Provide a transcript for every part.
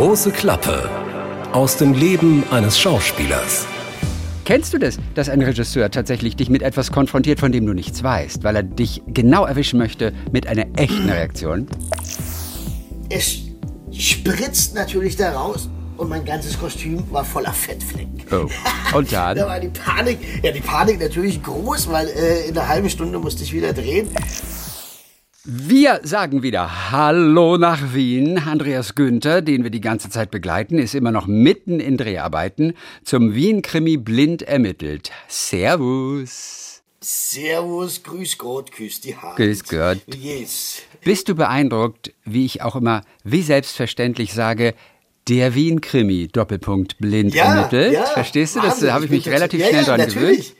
große Klappe aus dem Leben eines Schauspielers. Kennst du das, dass ein Regisseur tatsächlich dich mit etwas konfrontiert, von dem du nichts weißt, weil er dich genau erwischen möchte mit einer echten Reaktion? Es spritzt natürlich da raus und mein ganzes Kostüm war voller Fettfleck. Oh. Und dann? da war die Panik, ja die Panik natürlich groß, weil äh, in einer halben Stunde musste ich wieder drehen. Wir sagen wieder Hallo nach Wien. Andreas Günther, den wir die ganze Zeit begleiten, ist immer noch mitten in Dreharbeiten zum Wien-Krimi blind ermittelt. Servus. Servus, grüß Gott, küss die Hand. Grüß Gott. Yes. Bist du beeindruckt, wie ich auch immer, wie selbstverständlich sage, der Wien-Krimi, Doppelpunkt, blind Ja, ermittelt? ja, Verstehst du? Das Wahnsinn. habe ich mich relativ ja, schnell ja, dran natürlich. gewöhnt.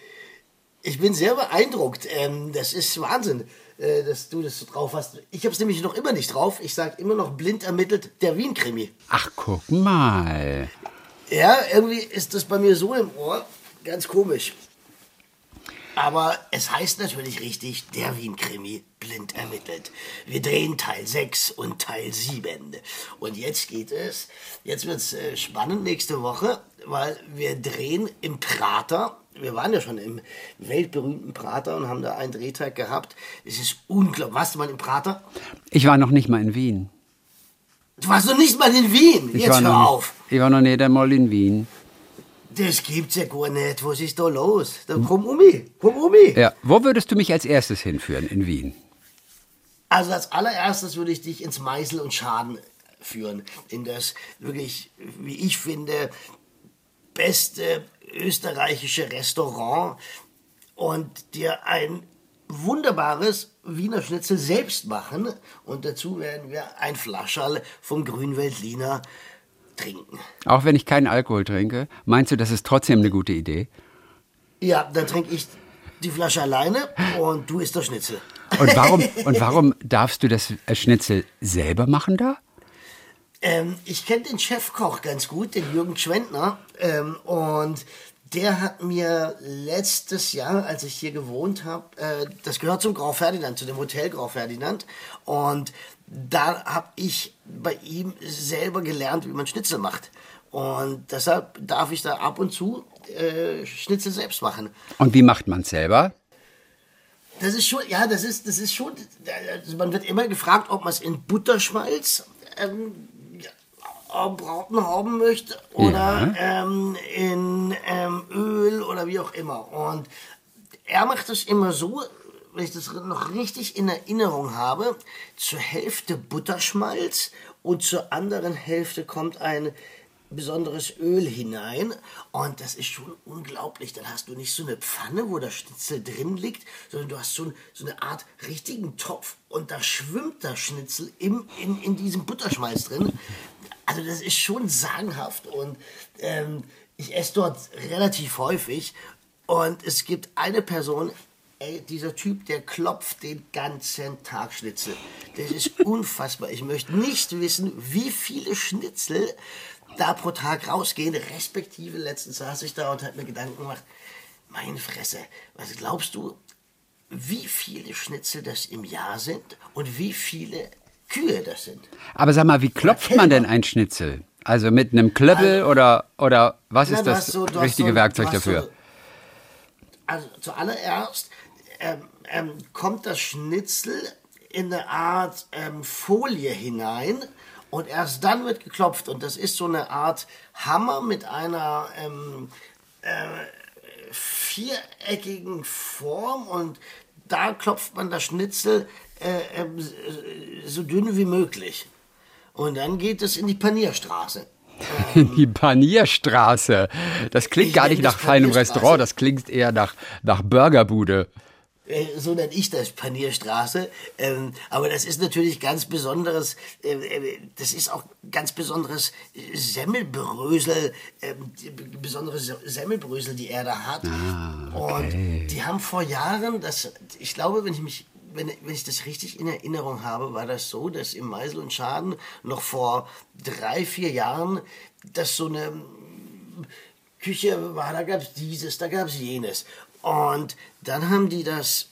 Ich bin sehr beeindruckt. Ähm, das ist Wahnsinn, äh, dass du das so drauf hast. Ich habe es nämlich noch immer nicht drauf. Ich sage immer noch blind ermittelt der Wien-Krimi. Ach, guck mal. Ja, irgendwie ist das bei mir so im Ohr. Ganz komisch. Aber es heißt natürlich richtig, der Wien-Krimi blind ermittelt. Wir drehen Teil 6 und Teil 7. Und jetzt geht es, jetzt wird es äh, spannend nächste Woche, weil wir drehen im Prater. Wir waren ja schon im weltberühmten Prater und haben da einen Drehtag gehabt. Es ist unglaublich. Warst du mal im Prater? Ich war noch nicht mal in Wien. Du warst noch nicht mal in Wien. Ich Jetzt war hör noch auf. Nicht, ich war noch nicht einmal in Wien. Das gibt's ja gar nicht. Was ist da los? Dann komm um mich. Komm um mich. Ja, wo würdest du mich als erstes hinführen in Wien? Also als allererstes würde ich dich ins Meißel und Schaden führen. In das wirklich, wie ich finde, beste österreichische Restaurant und dir ein wunderbares Wiener Schnitzel selbst machen. Und dazu werden wir ein Flascherl vom Grünweltliner trinken. Auch wenn ich keinen Alkohol trinke, meinst du, das ist trotzdem eine gute Idee? Ja, dann trinke ich die Flasche alleine und du isst das Schnitzel. Und warum, und warum darfst du das Schnitzel selber machen da? Ähm, ich kenne den Chefkoch ganz gut, den Jürgen Schwendner. Ähm, und der hat mir letztes Jahr, als ich hier gewohnt habe, äh, das gehört zum Grau Ferdinand, zu dem Hotel Grau Ferdinand. Und da habe ich bei ihm selber gelernt, wie man Schnitzel macht. Und deshalb darf ich da ab und zu äh, Schnitzel selbst machen. Und wie macht man es selber? Das ist schon, ja, das ist, das ist schon, also man wird immer gefragt, ob man es in Butterschmalz ähm, braten haben möchte oder ähm, in ähm, Öl oder wie auch immer. Und er macht es immer so, wenn ich das noch richtig in Erinnerung habe, zur Hälfte Butterschmalz und zur anderen Hälfte kommt ein besonderes Öl hinein und das ist schon unglaublich. Dann hast du nicht so eine Pfanne, wo der Schnitzel drin liegt, sondern du hast so, ein, so eine Art richtigen Topf und da schwimmt der Schnitzel im, in, in diesem Butterschmalz drin. Also das ist schon sagenhaft und ähm, ich esse dort relativ häufig und es gibt eine Person, ey, dieser Typ, der klopft den ganzen Tag Schnitzel. Das ist unfassbar. Ich möchte nicht wissen, wie viele Schnitzel da pro Tag rausgehen, respektive letztens saß ich da und habe mir Gedanken gemacht, meine Fresse, was glaubst du, wie viele Schnitzel das im Jahr sind und wie viele Kühe das sind? Aber sag mal, wie klopft man denn ein Schnitzel? Also mit einem Klöppel oder, oder was ist das so- richtige so- Werkzeug dafür? So, also zuallererst ähm, ähm, kommt das Schnitzel in eine Art ähm, Folie hinein und erst dann wird geklopft. Und das ist so eine Art Hammer mit einer ähm, äh, viereckigen Form und da klopft man das Schnitzel äh, ähm, so dünn wie möglich. Und dann geht es in die Panierstraße. Die Panierstraße. Das klingt gar nicht nach feinem. Restaurant, das klingt eher nach, nach Burgerbude. Äh, so nenne ich das Panierstraße. Ähm, aber das ist natürlich ganz besonderes, äh, äh, das ist auch ganz besonderes äh, Semmelbrösel, ähm, besondere Se- Semmelbrösel, die er da hat. Und die haben vor Jahren, das, ich glaube, wenn ich mich wenn, wenn ich das richtig in Erinnerung habe, war das so, dass im Meisel und Schaden noch vor drei, vier Jahren das so eine Küche war, da gab es dieses, da gab es jenes. Und dann haben die das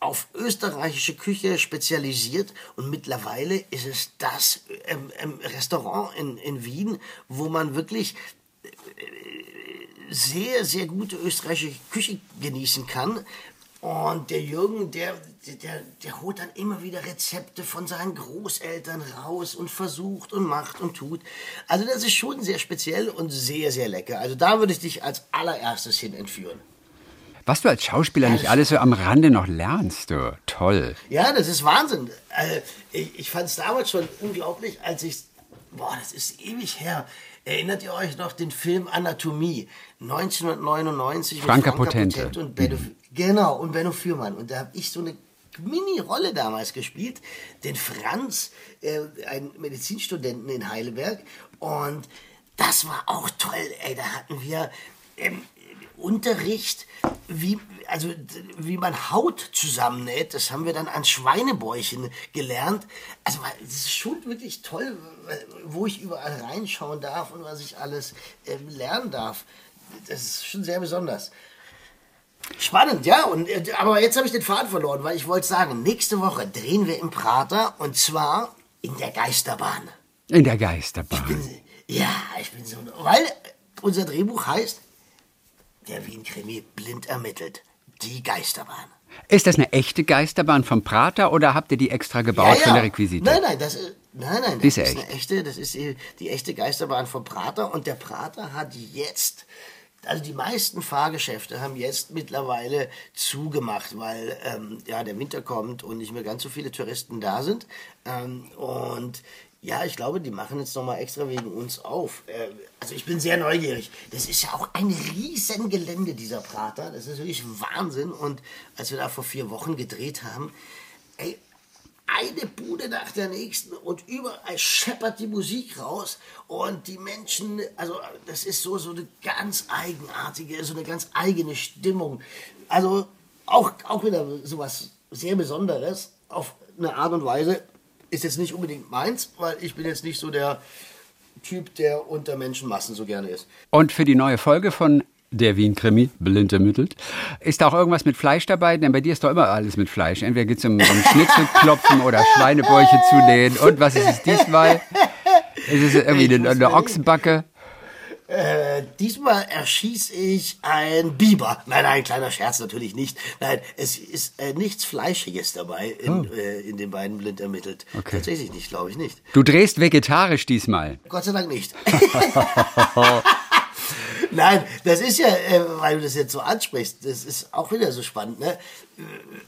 auf österreichische Küche spezialisiert und mittlerweile ist es das ähm, ähm, Restaurant in, in Wien, wo man wirklich äh, sehr, sehr gute österreichische Küche genießen kann. Und der Jürgen, der, der, der holt dann immer wieder Rezepte von seinen Großeltern raus und versucht und macht und tut. Also das ist schon sehr speziell und sehr, sehr lecker. Also da würde ich dich als allererstes hin entführen. Was du als Schauspieler nicht alles so am Rande noch lernst, du. Toll. Ja, das ist Wahnsinn. Äh, ich ich fand es damals schon unglaublich, als ich. Boah, das ist ewig her. Erinnert ihr euch noch den Film Anatomie 1999 Franka mit Franka Potente. Potente und Benno, genau und Benno Fürmann und da habe ich so eine Mini-Rolle damals gespielt, den Franz, äh, einen Medizinstudenten in Heidelberg und das war auch toll, ey, da hatten wir ähm, Unterricht, wie, also, wie man Haut zusammennäht, das haben wir dann an Schweinebäuchen gelernt. Also, es ist schon wirklich toll, wo ich überall reinschauen darf und was ich alles ähm, lernen darf. Das ist schon sehr besonders. Spannend, ja. Und, äh, aber jetzt habe ich den Faden verloren, weil ich wollte sagen, nächste Woche drehen wir im Prater und zwar in der Geisterbahn. In der Geisterbahn. Bin, ja, ich bin so. Weil unser Drehbuch heißt Der Wien-Krimi blind ermittelt. Die Geisterbahn. Ist das eine echte Geisterbahn vom Prater oder habt ihr die extra gebaut für eine Requisite? Nein, nein, das ist. Nein, nein, das ist ist, echt. eine echte, das ist die echte Geisterbahn vom Prater und der Prater hat jetzt, also die meisten Fahrgeschäfte haben jetzt mittlerweile zugemacht, weil ähm, ja der Winter kommt und nicht mehr ganz so viele Touristen da sind ähm, und ja, ich glaube, die machen jetzt nochmal extra wegen uns auf. Äh, Also ich bin sehr neugierig. Das ist ja auch ein riesen Gelände, dieser Prater. Das ist wirklich Wahnsinn. Und als wir da vor vier Wochen gedreht haben, ey, eine Bude nach der nächsten und überall scheppert die Musik raus und die Menschen, also das ist so, so eine ganz eigenartige, so eine ganz eigene Stimmung. Also auch, auch wieder sowas sehr Besonderes auf eine Art und Weise. Ist jetzt nicht unbedingt meins, weil ich bin jetzt nicht so der Typ, der unter Menschenmassen so gerne ist. Und für die neue Folge von der Wien-Krimi, blind ermittelt, ist da auch irgendwas mit Fleisch dabei? Denn bei dir ist doch immer alles mit Fleisch. Entweder geht es um, um Schnitzelklopfen oder Schweinebäuche zunähen. Und was ist es diesmal? Ist es irgendwie eine, eine. Ochsenbacke? Äh, diesmal erschieß ich ein Biber. Nein, nein, kleiner Scherz natürlich nicht. Nein, es ist äh, nichts Fleischiges dabei in, äh, in den beiden blind ermittelt. Okay. Tatsächlich nicht, glaube ich nicht. Du drehst vegetarisch diesmal. Gott sei Dank nicht. Nein, das ist ja, äh, weil du das jetzt so ansprichst, das ist auch wieder so spannend, ne? Äh,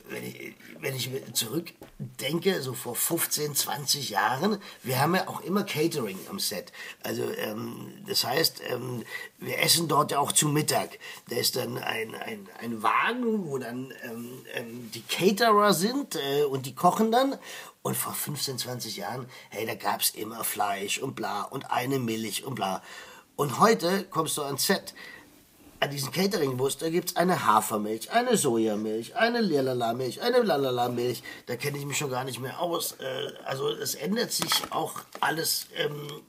Wenn ich, wenn ich zurückdenke, so vor 15, 20 Jahren, wir haben ja auch immer Catering am Set. Also, ähm, das heißt, ähm, wir essen dort ja auch zu Mittag. Da ist dann ein, ein, ein Wagen, wo dann ähm, ähm, die Caterer sind äh, und die kochen dann. Und vor 15, 20 Jahren, hey, da gab's immer Fleisch und bla und eine Milch und bla. Und heute kommst du ans Set. An diesem Catering-Bus, da gibt's eine Hafermilch, eine Sojamilch, eine Lilala-Milch, eine Lalala-Milch. Da kenne ich mich schon gar nicht mehr aus. Äh, Also es ändert sich auch alles. ähm,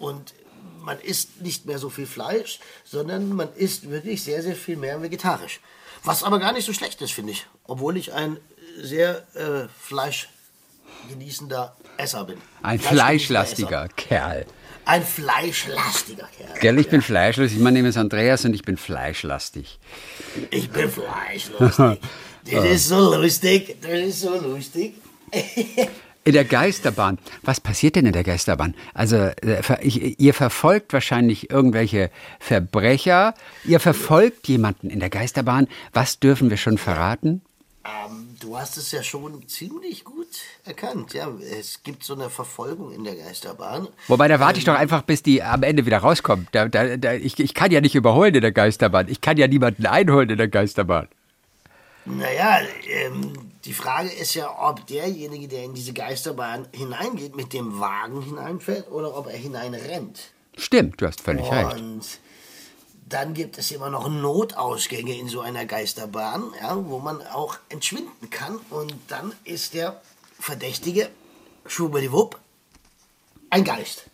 Und man isst nicht mehr so viel Fleisch, sondern man isst wirklich sehr, sehr viel mehr vegetarisch. Was aber gar nicht so schlecht ist, finde ich. Obwohl ich ein sehr äh, fleischgenießender Esser bin. Ein fleischlastiger Kerl. Ein fleischlastiger Kerl. Gell, ich bin fleischlastig. Mein Name ist Andreas und ich bin fleischlastig. Ich bin fleischlustig. Das ist so lustig. Das ist so lustig. In der Geisterbahn. Was passiert denn in der Geisterbahn? Also, äh, ich, ihr verfolgt wahrscheinlich irgendwelche Verbrecher. Ihr verfolgt jemanden in der Geisterbahn. Was dürfen wir schon verraten? Ähm, du hast es ja schon ziemlich gut erkannt. Ja, es gibt so eine Verfolgung in der Geisterbahn. Wobei, da warte ich doch einfach, bis die am Ende wieder rauskommt. Da, da, da, ich, ich kann ja nicht überholen in der Geisterbahn. Ich kann ja niemanden einholen in der Geisterbahn. Naja, ähm, die Frage ist ja, ob derjenige, der in diese Geisterbahn hineingeht, mit dem Wagen hineinfährt oder ob er hineinrennt. Stimmt, du hast völlig recht. Und dann gibt es immer noch Notausgänge in so einer Geisterbahn, ja, wo man auch entschwinden kann. Und dann ist der Verdächtige, schwubbeliwupp, ein Geist.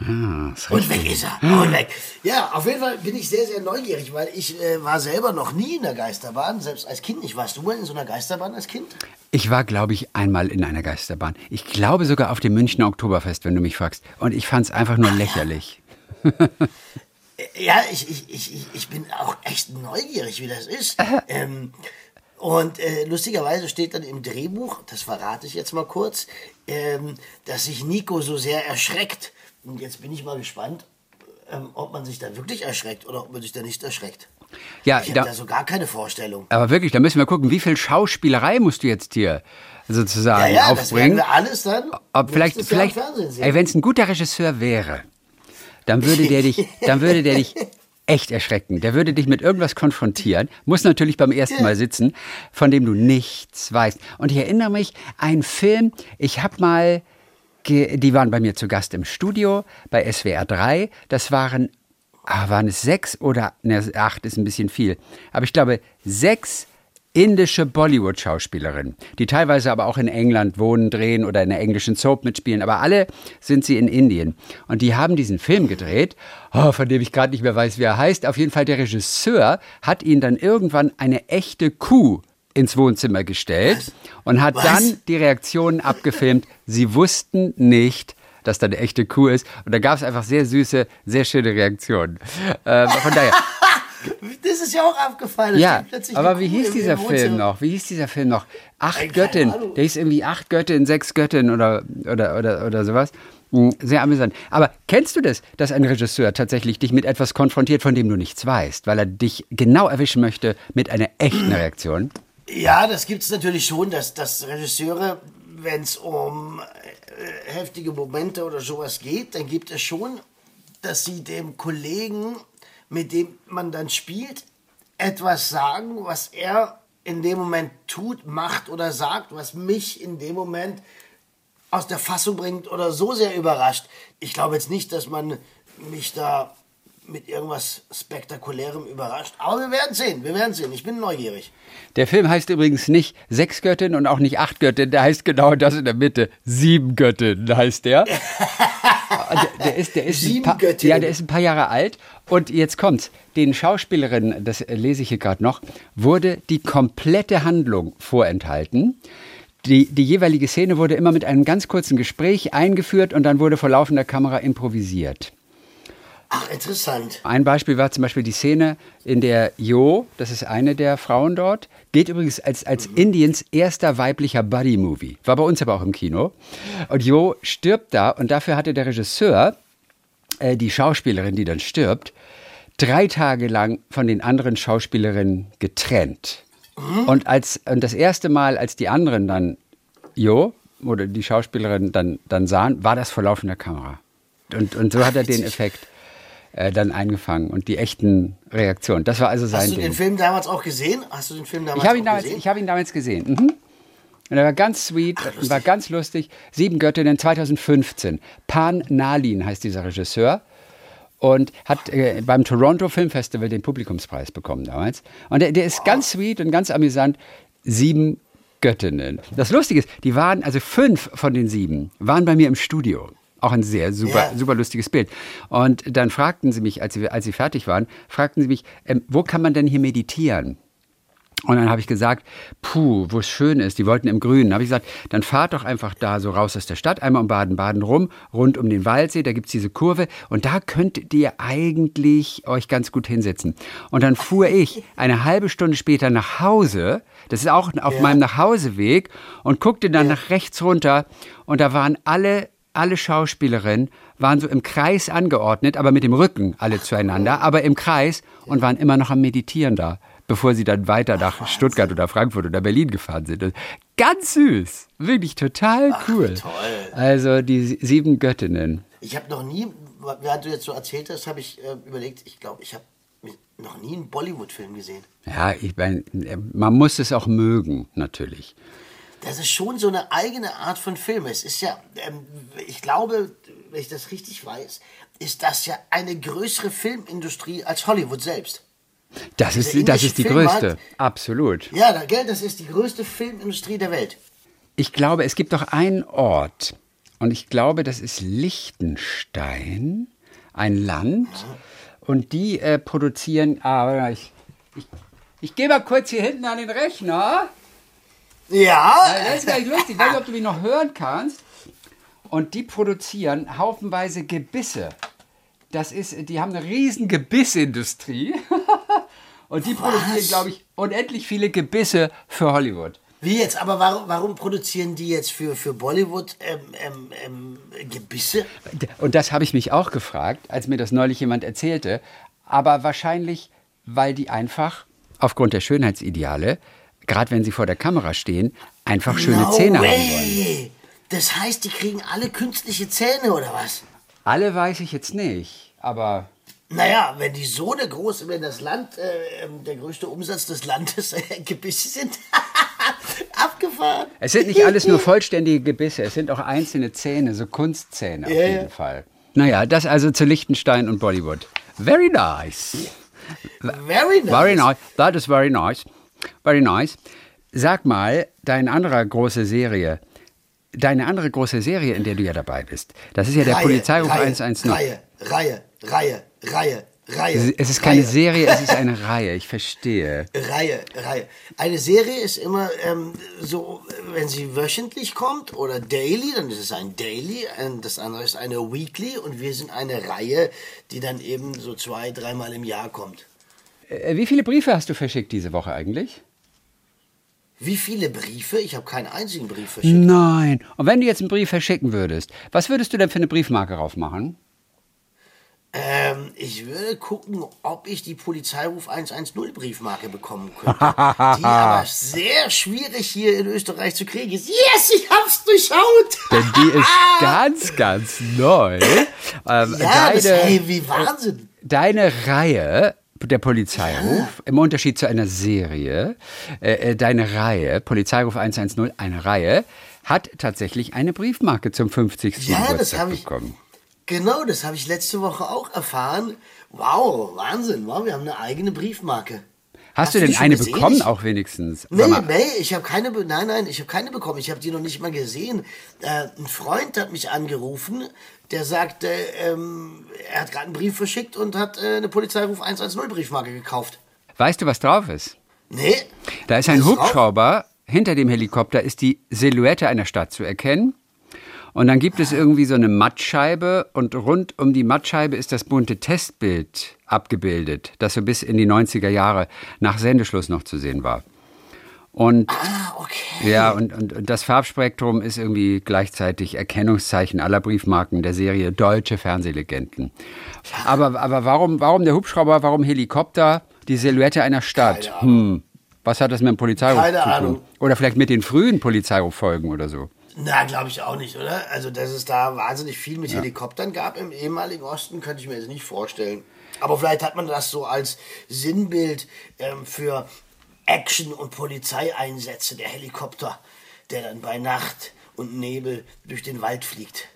Ah, Und weg ist er. Und weg. Ja, auf jeden Fall bin ich sehr, sehr neugierig, weil ich äh, war selber noch nie in der Geisterbahn, selbst als Kind nicht. Warst du mal in so einer Geisterbahn als Kind? Ich war, glaube ich, einmal in einer Geisterbahn. Ich glaube sogar auf dem Münchner Oktoberfest, wenn du mich fragst. Und ich fand es einfach nur lächerlich. Äh, Ja, ich, ich, ich, ich- bin auch echt neugierig, wie das ist. Ähm, und äh, lustigerweise steht dann im Drehbuch, das verrate ich jetzt mal kurz, ähm, dass sich Nico so sehr erschreckt. Und jetzt bin ich mal gespannt, ähm, ob man sich da wirklich erschreckt oder ob man sich da nicht erschreckt. Ja, Ich habe da, da so gar keine Vorstellung. aber wirklich, da müssen wir gucken, wie viel Schauspielerei musst du jetzt hier Ja, sozusagen ja, das werden aufbringen. wir alles dann Ob vielleicht, vielleicht, ey, wenn es ein guter Regisseur wäre, dann würde der dich, dann würde der dich echt erschrecken. Der würde dich mit irgendwas konfrontieren, muss natürlich beim ersten Mal sitzen, von dem du nichts weißt. Und ich erinnere mich, ein Film, ich habe mal, die waren bei mir zu Gast im Studio bei SWR 3, das waren, ah, waren es sechs oder, ne, acht ist ein bisschen viel, aber ich glaube sechs indische Bollywood-Schauspielerinnen, die teilweise aber auch in England wohnen, drehen oder in der englischen Soap mitspielen, aber alle sind sie in Indien. Und die haben diesen Film gedreht, oh, von dem ich gerade nicht mehr weiß, wie er heißt. Auf jeden Fall der Regisseur hat ihnen dann irgendwann eine echte Kuh ins Wohnzimmer gestellt und hat Was? dann die Reaktionen abgefilmt. Sie wussten nicht, dass da eine echte Kuh ist. Und da gab es einfach sehr süße, sehr schöne Reaktionen. Äh, von daher, Das ist ja auch abgefallen. ja, aber wie Kuh hieß dieser Film noch? Wie hieß dieser Film noch? Acht Ey, keine Göttin. Ahnung. Der hieß irgendwie Acht Göttin, Sechs Göttin oder, oder, oder, oder sowas. Hm, Sehr amüsant. Aber kennst du das, dass ein Regisseur tatsächlich dich mit etwas konfrontiert, von dem du nichts weißt, weil er dich genau erwischen möchte mit einer echten Reaktion? Ja, das gibt es natürlich schon, dass, dass Regisseure, wenn es um äh, heftige Momente oder sowas geht, dann gibt es schon, dass sie dem Kollegen, mit dem man dann spielt, etwas sagen, was er in dem Moment tut, macht oder sagt, was mich in dem Moment aus der Fassung bringt oder so sehr überrascht. Ich glaube jetzt nicht, dass man mich da mit irgendwas Spektakulärem überrascht. Aber wir werden sehen, wir werden sehen. Ich bin neugierig. Der Film heißt übrigens nicht Sechs Göttin und auch nicht Acht Göttin, der heißt genau das in der Mitte. Sieben Göttin heißt der. der, der ist, der ist Sieben paar, Göttinnen. Ja, der ist ein paar Jahre alt. Und jetzt kommt's. Den Schauspielerinnen, das lese ich hier gerade noch, wurde die komplette Handlung vorenthalten. Die, die jeweilige Szene wurde immer mit einem ganz kurzen Gespräch eingeführt und dann wurde vor laufender Kamera improvisiert. Ach, interessant. Ein Beispiel war zum Beispiel die Szene, in der Jo, das ist eine der Frauen dort, geht übrigens als, als Indiens erster weiblicher Buddy-Movie. War bei uns aber auch im Kino. Und Jo stirbt da und dafür hatte der Regisseur, äh, die Schauspielerin, die dann stirbt, drei Tage lang von den anderen Schauspielerinnen getrennt. Und, als, und das erste Mal, als die anderen dann Jo oder die Schauspielerin dann, dann sahen, war das vor laufender Kamera. Und, und so hat er den. Effekt äh, dann eingefangen und die echten Reaktionen. Das war also sein Hast du Ding. den Film damals auch gesehen? Hast du den Film damals Ich habe ihn, damals- gesehen? ich hab ihn damals gesehen. Mhm. Und er war ganz sweet, und war ganz lustig. Sieben Göttinnen 2015. Pan Nalin heißt dieser Regisseur und hat äh, beim Toronto Film Festival den Publikumspreis bekommen damals. Und der, der ist ganz sweet und ganz amüsant. Sieben Göttinnen. Das Lustige ist, die waren, also fünf von den sieben, waren bei mir im Studio. Auch ein sehr super, Ja. super lustiges Bild. Und dann fragten sie mich, als sie, als sie fertig waren, fragten sie mich, ähm, wo kann man denn hier meditieren? Und dann habe ich gesagt, puh, wo es schön ist, die wollten im Grünen. habe ich gesagt, dann fahrt doch einfach da so raus aus der Stadt, einmal um Baden-Baden rum, rund um den Waldsee, da gibt's diese Kurve und da könnt ihr eigentlich euch ganz gut hinsetzen. Und dann fuhr ich eine halbe Stunde später nach Hause, das ist auch auf Ja. meinem Nachhauseweg, und guckte dann nach rechts runter und da waren alle alle Schauspielerinnen waren so im Kreis angeordnet, aber mit dem Rücken alle zueinander, aber im Kreis und waren immer noch am Meditieren da, bevor sie dann weiter nach Stuttgart oder Frankfurt oder Berlin gefahren sind. Ganz süß, wirklich total cool. toll. Also die sieben Göttinnen. Ich habe noch nie, während du jetzt so erzählt hast, habe ich äh, überlegt, ich glaube, ich habe noch nie einen Bollywood-Film gesehen. Ja, ich meine, man muss es auch mögen, natürlich. Das ist schon so eine eigene Art von Film. Es ist ja, ähm, ich glaube, wenn ich das richtig weiß, ist das ja eine größere Filmindustrie als Hollywood selbst. Das ist, das ist die Filmmarkt- größte, absolut. Ja, da, gell, das ist die größte Filmindustrie der Welt. Ich glaube, es gibt doch einen Ort Und ich glaube, das ist Liechtenstein, ein Land. Und die äh, produzieren. Ah, ich, ich, ich gehe mal kurz hier hinten an den Rechner. Ja. Das ist gleich lustig. Ich weiß nicht, ob du mich noch hören kannst. Und die produzieren haufenweise Gebisse. Das ist, die haben eine riesen Gebissindustrie. Und die produzieren, glaube ich, unendlich viele Gebisse für Hollywood. Wie jetzt? Aber warum, warum produzieren die jetzt für, für Bollywood ähm, ähm, ähm, Gebisse? Und das habe ich mich auch gefragt, als mir das neulich jemand erzählte. Aber wahrscheinlich, weil die einfach aufgrund der Schönheitsideale, gerade wenn sie vor der Kamera stehen, einfach schöne no Zähne way. haben wollen. Das heißt, die kriegen alle künstliche Zähne oder was? Alle weiß ich jetzt nicht, aber Naja, wenn die so eine große, wenn das Land, äh, ähm, der größte Umsatz des Landes äh, Gebisse sind, abgefahren. es sind nicht alles nur vollständige Gebisse, es sind auch einzelne Zähne, so Kunstzähne auf Ja, jeden. Fall. Naja, das also zu Liechtenstein und Bollywood. Very nice. Very nice. Very nice. That is very nice. Very nice. Sag mal, deine andere große Serie, deine andere große Serie, in der du ja dabei bist, das ist ja der Reihe, Polizeiruf Reihe, 110. Reihe, Reihe, Reihe, Reihe, Reihe. Es ist keine Reihe, Serie, es ist eine Reihe, ich verstehe. Reihe, Reihe. Eine Serie ist immer ähm, so, wenn sie wöchentlich kommt oder daily, dann ist es ein Daily, ein, das andere ist eine Weekly und wir sind eine Reihe, die dann eben so zwei, dreimal im Jahr kommt. Äh, Wie viele Briefe hast du verschickt diese Woche eigentlich? Wie viele Briefe? Ich habe keinen einzigen Brief verschickt. Nein. Und wenn du jetzt einen Brief verschicken würdest, was würdest du denn für eine Briefmarke drauf machen? Ähm, ich würde gucken, ob ich die Polizeiruf 110 Briefmarke bekommen könnte. die aber sehr schwierig hier in Österreich zu kriegen ist. Yes, ich hab's durchschaut! Denn die ist ganz, ganz neu. Ähm, ja, das, deine, hey, wie Wahnsinn. deine Reihe, der Polizeiruf, im Unterschied zu einer Serie, äh, äh, deine Reihe, Polizeiruf 110, eine Reihe, hat tatsächlich eine Briefmarke zum 50. Ja, das Geburtstag bekommen. Genau, das habe ich letzte Woche auch erfahren. Wow, Wahnsinn, wow, wir haben eine eigene Briefmarke. Hast, Hast du denn eine gesehen? bekommen auch wenigstens? Nee, nee, ich habe keine, nein, nein, ich habe keine bekommen. Ich habe die noch nicht mal gesehen. Äh, ein Freund hat mich angerufen, der sagte, ähm, er hat gerade einen Brief verschickt und hat äh, eine Polizeiruf 110 Briefmarke gekauft. Weißt du, was drauf ist? Nee. Da ist ein Was drauf? Hubschrauber, hinter dem Helikopter ist die Silhouette einer Stadt zu erkennen. Und dann gibt es irgendwie so eine Mattscheibe und rund um die Mattscheibe ist das bunte Testbild abgebildet, das so bis in die 90er Jahre nach Sendeschluss noch zu sehen war. Und Ah, okay. ja, und, und, und das Farbspektrum ist irgendwie gleichzeitig Erkennungszeichen aller Briefmarken der Serie Deutsche Fernsehlegenden. Aber, aber warum, warum der Hubschrauber, warum Helikopter, die Silhouette einer Stadt? Hm. Was hat das mit dem Polizeiruf Keine zu tun? Ahnung. Oder vielleicht mit den frühen Polizeiruffolgen oder so? Na, glaube ich auch nicht, oder? Also, dass es da wahnsinnig viel mit Helikoptern gab im ehemaligen Osten, könnte ich mir jetzt nicht vorstellen. Aber vielleicht hat man das so als Sinnbild ähm, für Action- und Polizeieinsätze, der Helikopter, der dann bei Nacht und Nebel durch den Wald fliegt.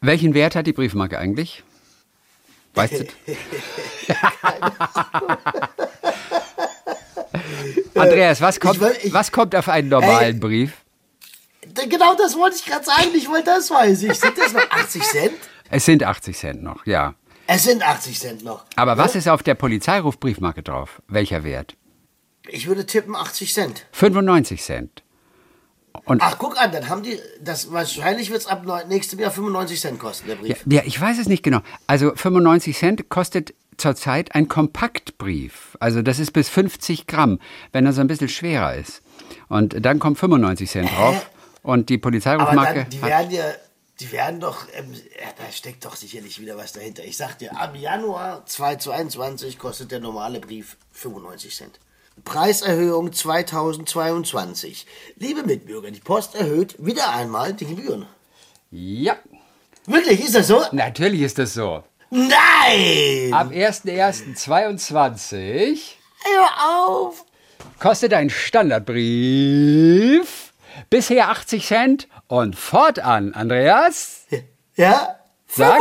Welchen Wert hat die Briefmarke eigentlich? Weißt du? Andreas, was kommt, Ich will- ich- was kommt auf einen normalen Ey. Brief? Genau das wollte ich gerade sagen, nicht mal das weiß ich. Sind das noch 80 Cent? Es sind 80 Cent noch, ja. Es sind 80 Cent noch. Aber was ist auf der Polizeirufbriefmarke drauf? Welcher Wert? Ich würde tippen 80 Cent. 95 Cent. Und Ach, guck an, dann haben die, das wahrscheinlich wird es ab nächstem Jahr 95 Cent kosten, der ja, Brief. ja, ich weiß es nicht genau. Also 95 Cent kostet zurzeit ein Kompaktbrief. Also das ist bis 50 Gramm, wenn er so ein bisschen schwerer ist. Und dann kommt 95 Cent drauf. Und die Aber Polizeirufmarke dann, die werden ja, die werden doch, ähm, ja, da steckt doch sicherlich wieder was dahinter. Ich sag dir, ab Januar 2021 kostet der normale Brief 95 Cent. Preiserhöhung 2022. Liebe Mitbürger, die Post erhöht wieder einmal die Gebühren. Ja, Wirklich, ist das so? natürlich ist das so. Nein! Ab 1.1.22 Hör auf! kostet ein Standardbrief bisher 80 Cent und fortan, Andreas? Ja? Sag.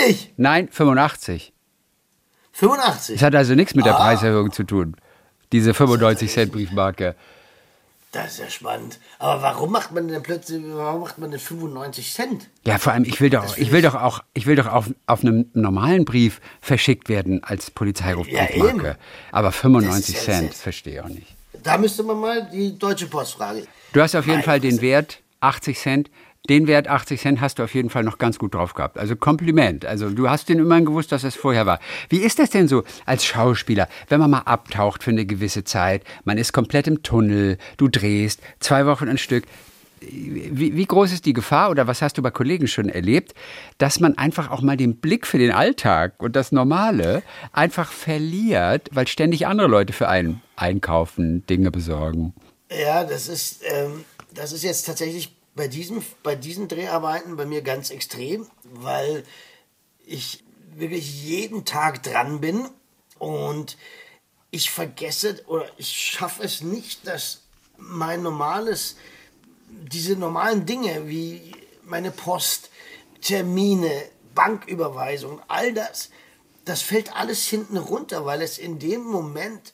95! Nein, 85. 85. Das hat also nichts mit der Preiserhöhung zu tun. Diese 95 Cent Briefmarke. Das ist ja spannend. Aber warum macht man denn plötzlich, warum macht man denn 95 Cent? Ja, vor allem, ich will doch, ich will doch auch, ich will doch auf, auf einem normalen Brief verschickt werden als Polizeirufbriefmarke. Ja, Aber 95 Das ist ja Cent, verstehe ich auch nicht. Da müsste man mal die Deutsche Post fragen. Du hast auf jeden Nein, Fall den Wert 80 Cent. Den Wert 80 Cent hast du auf jeden Fall noch ganz gut drauf gehabt. Also Kompliment. Also du hast den immerhin gewusst, dass es vorher war. Wie ist das denn so als Schauspieler, wenn man mal abtaucht für eine gewisse Zeit? Man ist komplett im Tunnel, du drehst zwei Wochen ein Stück. Wie, wie groß ist die Gefahr oder was hast du bei Kollegen schon erlebt, dass man einfach auch mal den Blick für den Alltag und das Normale einfach verliert, weil ständig andere Leute für einen einkaufen, Dinge besorgen? Ja, das ist, ähm, das ist jetzt tatsächlich bei, diesem, bei diesen Dreharbeiten bei mir ganz extrem, weil ich wirklich jeden Tag dran bin und ich vergesse oder ich schaffe es nicht, dass mein normales, diese normalen Dinge wie meine Post, Termine, Banküberweisung, all das, das fällt alles hinten runter, weil es in dem Moment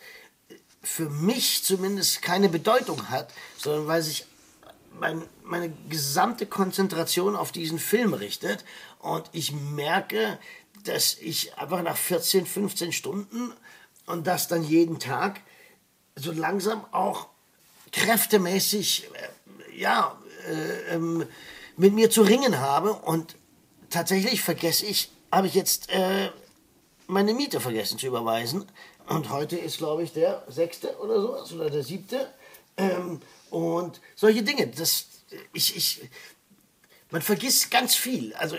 für mich zumindest keine Bedeutung hat, sondern weil sich mein, meine gesamte Konzentration auf diesen Film richtet und ich merke, dass ich einfach nach 14, 15 Stunden und das dann jeden Tag so langsam auch kräftemäßig äh, ja, äh, ähm, mit mir zu ringen habe und tatsächlich vergesse ich, habe ich jetzt äh, meine Miete vergessen zu überweisen. Und heute ist, glaube ich, der sechste oder sowas oder der siebte. Ähm, und solche Dinge. Das, ich, ich, man vergisst ganz viel. Also,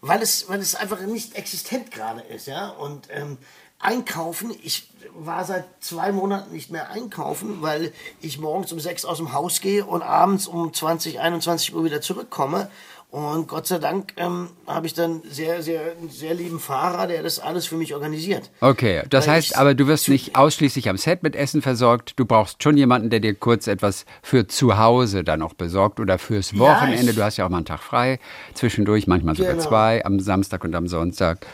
weil es, weil es einfach nicht existent gerade ist. Ja? Und ähm, einkaufen, ich war seit zwei Monaten nicht mehr einkaufen, weil ich morgens um sechs aus dem Haus gehe und abends um 20, 21 Uhr wieder zurückkomme. Und Gott sei Dank ähm, habe ich dann sehr, sehr, einen sehr lieben Fahrer, der das alles für mich organisiert. Okay, das Weil heißt aber, du wirst nicht ausschließlich am Set mit Essen versorgt. Du brauchst schon jemanden, der dir kurz etwas für zu Hause dann auch besorgt oder fürs Wochenende. ich- du hast ja auch mal einen Tag frei, zwischendurch manchmal sogar Genau. zwei, am Samstag und am Sonntag.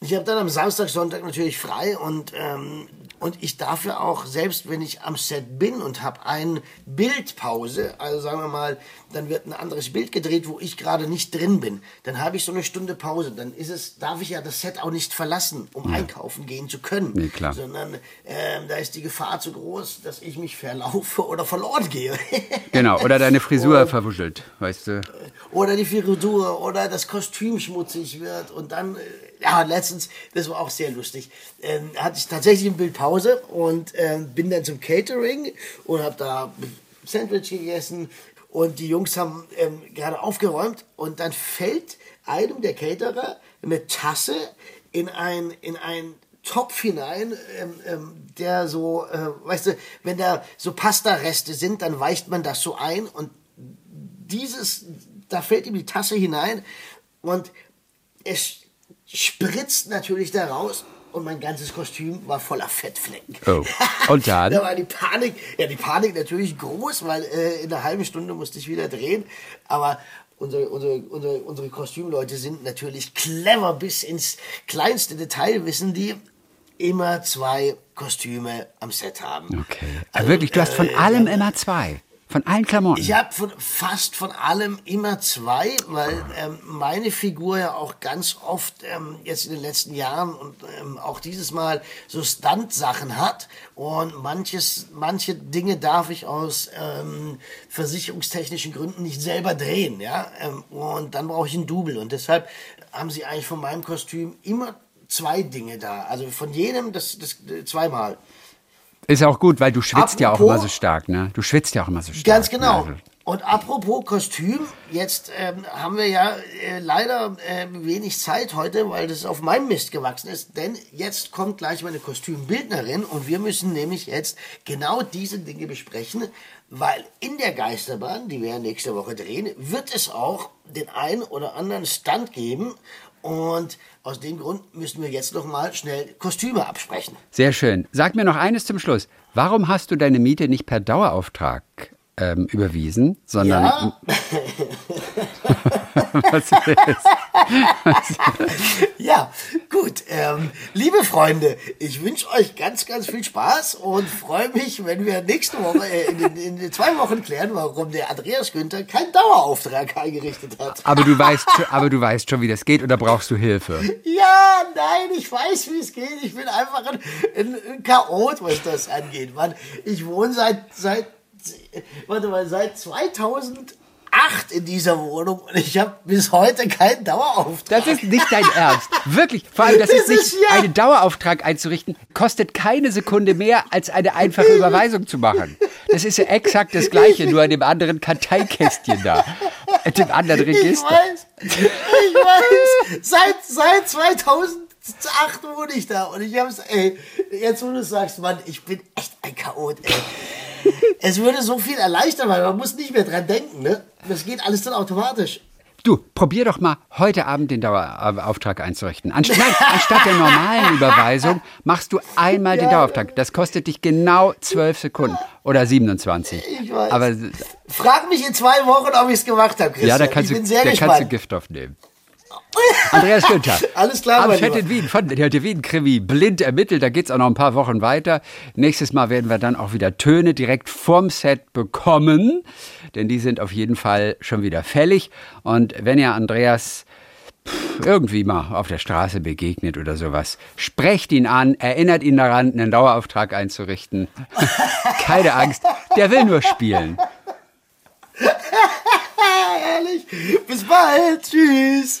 Ich habe dann am Samstag, Sonntag natürlich frei und, ähm, und ich darf ja auch, selbst wenn ich am Set bin und habe eine Bildpause, also sagen wir mal, dann wird ein anderes Bild gedreht, wo ich gerade nicht drin bin, dann habe ich so eine Stunde Pause. Dann ist es, darf ich ja das Set auch nicht verlassen, um einkaufen gehen zu können. Nee, klar. Sondern ähm, da ist die Gefahr zu groß, dass ich mich verlaufe oder verloren gehe. Genau, oder deine Frisur Und- verwuschelt, weißt du. oder die Frisur oder das Kostüm schmutzig wird und dann, äh, ja, letztens, das war auch sehr lustig, ähm, hatte ich tatsächlich ein Bild Pause und ähm, bin dann zum Catering und habe da Sandwich gegessen. Und die Jungs haben ähm, gerade aufgeräumt und dann fällt einem der Caterer eine Tasse in ein, in ein Topf hinein, ähm, ähm, der so, äh, weißt du, wenn da so Pasta-Reste sind, dann weicht man das so ein und dieses, da fällt ihm die Tasse hinein und es spritzt natürlich da raus und mein ganzes Kostüm war voller Fettflecken. Oh. Und dann? da war die Panik, ja die Panik natürlich groß, weil äh, in einer halben Stunde musste ich wieder drehen, aber unsere, unsere, unsere, unsere Kostümleute sind natürlich clever bis ins kleinste Detail, wissen die, immer zwei Kostüme am Set haben. Okay. Also, Wirklich, du hast von äh, allem ja, immer zwei. Von allen Klamotten. ich habe fast von allem immer zwei, weil ähm, meine Figur ja auch ganz oft ähm, jetzt in den letzten Jahren und ähm, auch dieses Mal so Stunt-Sachen hat und manches, manche Dinge darf ich aus ähm, versicherungstechnischen Gründen nicht selber drehen, ja, ähm, und dann brauche ich ein Double und deshalb haben sie eigentlich von meinem Kostüm immer zwei Dinge da, also von jedem das, das zweimal. Ist auch gut, weil du schwitzt ja auch Apropos- immer so stark, ne? Du schwitzt ja auch immer so stark. Ganz genau. Also, Und apropos Kostüm, jetzt ähm, haben wir ja äh, leider äh, wenig Zeit heute, weil das auf meinem Mist gewachsen ist, denn jetzt kommt gleich meine Kostümbildnerin und wir müssen nämlich jetzt genau diese Dinge besprechen, weil in der Geisterbahn, die wir ja nächste Woche drehen, wird es auch den einen oder anderen Stunt geben und aus dem Grund müssen wir jetzt noch mal schnell Kostüme absprechen. Sehr schön. Sag mir noch eines zum Schluss. Warum hast du deine Miete nicht per Dauerauftrag ähm, überwiesen, sondern Ja. was ist? Ja, gut. Ähm, liebe Freunde, ich wünsche euch ganz, ganz viel Spaß und freue mich, wenn wir nächste Woche, äh, in, den, in zwei Wochen klären, warum der Andreas Günther keinen Dauerauftrag eingerichtet hat. Aber du weißt, schon- aber du weißt schon, wie das geht, oder brauchst du Hilfe? Ja, nein, ich weiß, wie es geht. Ich bin einfach ein, ein, ein Chaot, was das angeht. Mann, ich wohne seit, seit, warte mal, seit 2008 in dieser Wohnung und ich habe bis heute keinen Dauerauftrag. Das ist nicht dein Ernst. Wirklich. Vor allem, das, Das ist nicht, ist ja- einen Dauerauftrag einzurichten, kostet keine Sekunde mehr, als eine einfache Überweisung zu machen. Das ist ja exakt das Gleiche, nur in dem anderen Karteikästchen da. In dem anderen Ich Register. weiß, ich weiß. Seit, seit 2008 wohne ich da und ich hab's, ey, jetzt wo du sagst, Mann, ich bin echt ein Chaot, ey. Es würde so viel erleichtern, weil man muss nicht mehr dran denken, ne? Das geht alles dann automatisch. Du, probier doch mal heute Abend den Dauerauftrag einzurichten. Anstatt, anstatt der normalen Überweisung machst du einmal den Ja. Dauerauftrag. Das kostet dich genau 12 Sekunden oder 27. Ich weiß. Aber Frag mich in zwei Wochen, ob ich es gemacht habe, Christian. ja, da kannst, ich du, bin sehr da gespannt. kannst du Gift aufnehmen. Andreas Günther. Alles klar, Fett Lieber. in Wien von der Wien-Krimi blind ermittelt. Da geht's auch noch ein paar Wochen weiter. Nächstes Mal werden wir dann auch wieder Töne direkt vom Set bekommen, denn die sind auf jeden Fall schon wieder fällig. Und wenn ihr Andreas irgendwie mal auf der Straße begegnet oder sowas, sprecht ihn an, erinnert ihn daran, einen Dauerauftrag einzurichten. Keine Angst, der will nur spielen. Ehrlich. Bis bald. Tschüss.